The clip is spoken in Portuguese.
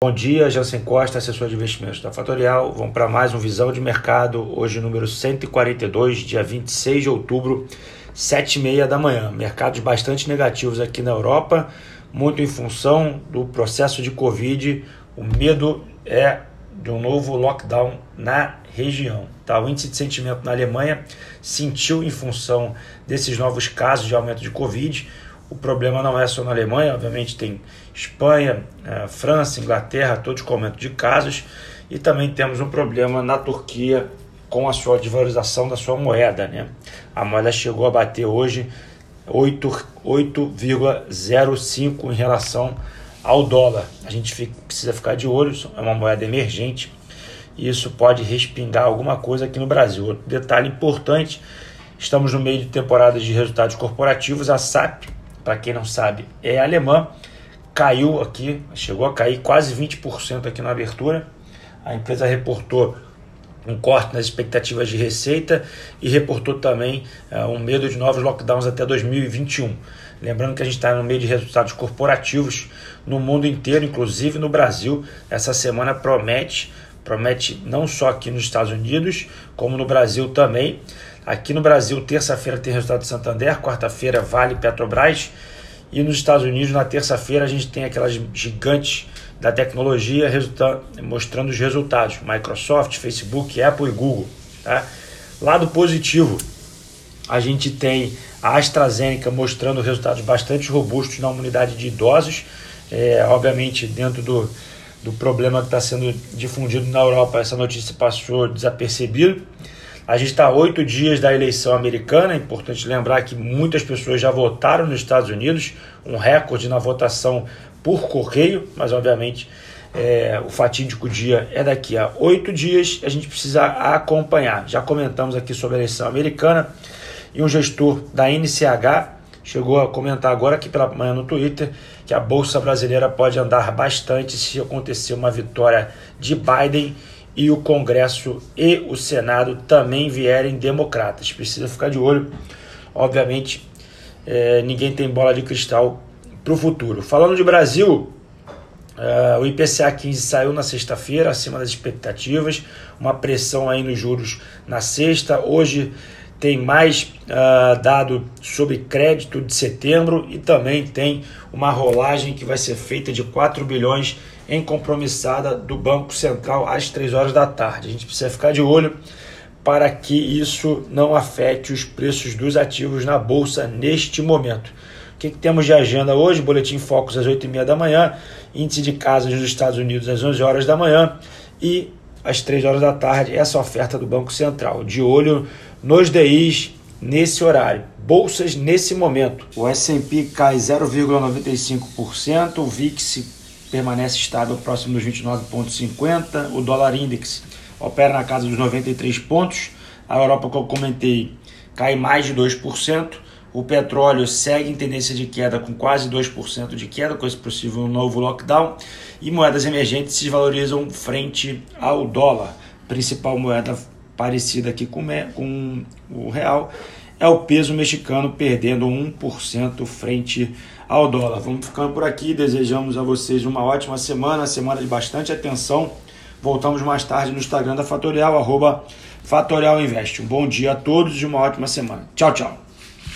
Bom dia, Jansen Costa, assessor de investimentos da Fatorial. Vamos para mais um Visão de Mercado, hoje número 142, dia 26 de outubro, 7h30 da manhã. Mercados bastante negativos aqui na Europa, muito em função do processo de Covid. O medo é de um novo lockdown na região. Tá? O índice de sentimento na Alemanha sentiu em função desses novos casos de aumento de Covid o problema não é só na Alemanha, obviamente tem Espanha, eh, França, Inglaterra, todos com aumento de casos, e também temos um problema na Turquia com a sua desvalorização da sua moeda. Né? A moeda chegou a bater hoje 8,05 em relação ao dólar. A gente fica, precisa ficar de olho, é uma moeda emergente e isso pode respingar alguma coisa aqui no Brasil. Outro detalhe importante: estamos no meio de temporada de resultados corporativos. A SAP para quem não sabe, é alemã. Caiu aqui, chegou a cair quase 20% aqui na abertura. A empresa reportou um corte nas expectativas de receita e reportou também uh, um medo de novos lockdowns até 2021. Lembrando que a gente está no meio de resultados corporativos no mundo inteiro, inclusive no Brasil. Essa semana promete, promete não só aqui nos Estados Unidos, como no Brasil também. Aqui no Brasil, terça-feira tem resultado de Santander, quarta-feira Vale Petrobras. E nos Estados Unidos, na terça-feira, a gente tem aquelas gigantes da tecnologia mostrando os resultados: Microsoft, Facebook, Apple e Google. Tá? Lado positivo, a gente tem a AstraZeneca mostrando resultados bastante robustos na unidade de idosos. É, obviamente, dentro do, do problema que está sendo difundido na Europa, essa notícia passou desapercebida. A gente está oito dias da eleição americana, é importante lembrar que muitas pessoas já votaram nos Estados Unidos, um recorde na votação por correio, mas obviamente é, o fatídico dia é daqui a oito dias, a gente precisa acompanhar. Já comentamos aqui sobre a eleição americana. E um gestor da NCH chegou a comentar agora aqui pela manhã no Twitter que a Bolsa Brasileira pode andar bastante se acontecer uma vitória de Biden e o Congresso e o Senado também vierem democratas. Precisa ficar de olho. Obviamente, é, ninguém tem bola de cristal para o futuro. Falando de Brasil, uh, o IPCA 15 saiu na sexta-feira, acima das expectativas, uma pressão aí nos juros na sexta. Hoje tem mais uh, dado sobre crédito de setembro e também tem uma rolagem que vai ser feita de 4 bilhões em compromissada do Banco Central às 3 horas da tarde. A gente precisa ficar de olho para que isso não afete os preços dos ativos na bolsa neste momento. O que, que temos de agenda hoje? Boletim Focus às 8h30 da manhã, índice de casas nos Estados Unidos às 11 horas da manhã e às 3 horas da tarde essa oferta do Banco Central. De olho nos DIs nesse horário. Bolsas nesse momento. O S&P cai 0,95%, o VIX permanece estável próximo dos 29,50%, o dólar index opera na casa dos 93 pontos, a Europa, como eu comentei, cai mais de 2%, o petróleo segue em tendência de queda com quase 2% de queda, com esse possível novo lockdown, e moedas emergentes se valorizam frente ao dólar, principal moeda parecida aqui com, com o real, é o peso mexicano perdendo 1% frente ao dólar. Vamos ficando por aqui, desejamos a vocês uma ótima semana, semana de bastante atenção. Voltamos mais tarde no Instagram da Fatorial, arroba Fatorial Invest. Um bom dia a todos e uma ótima semana. Tchau, tchau.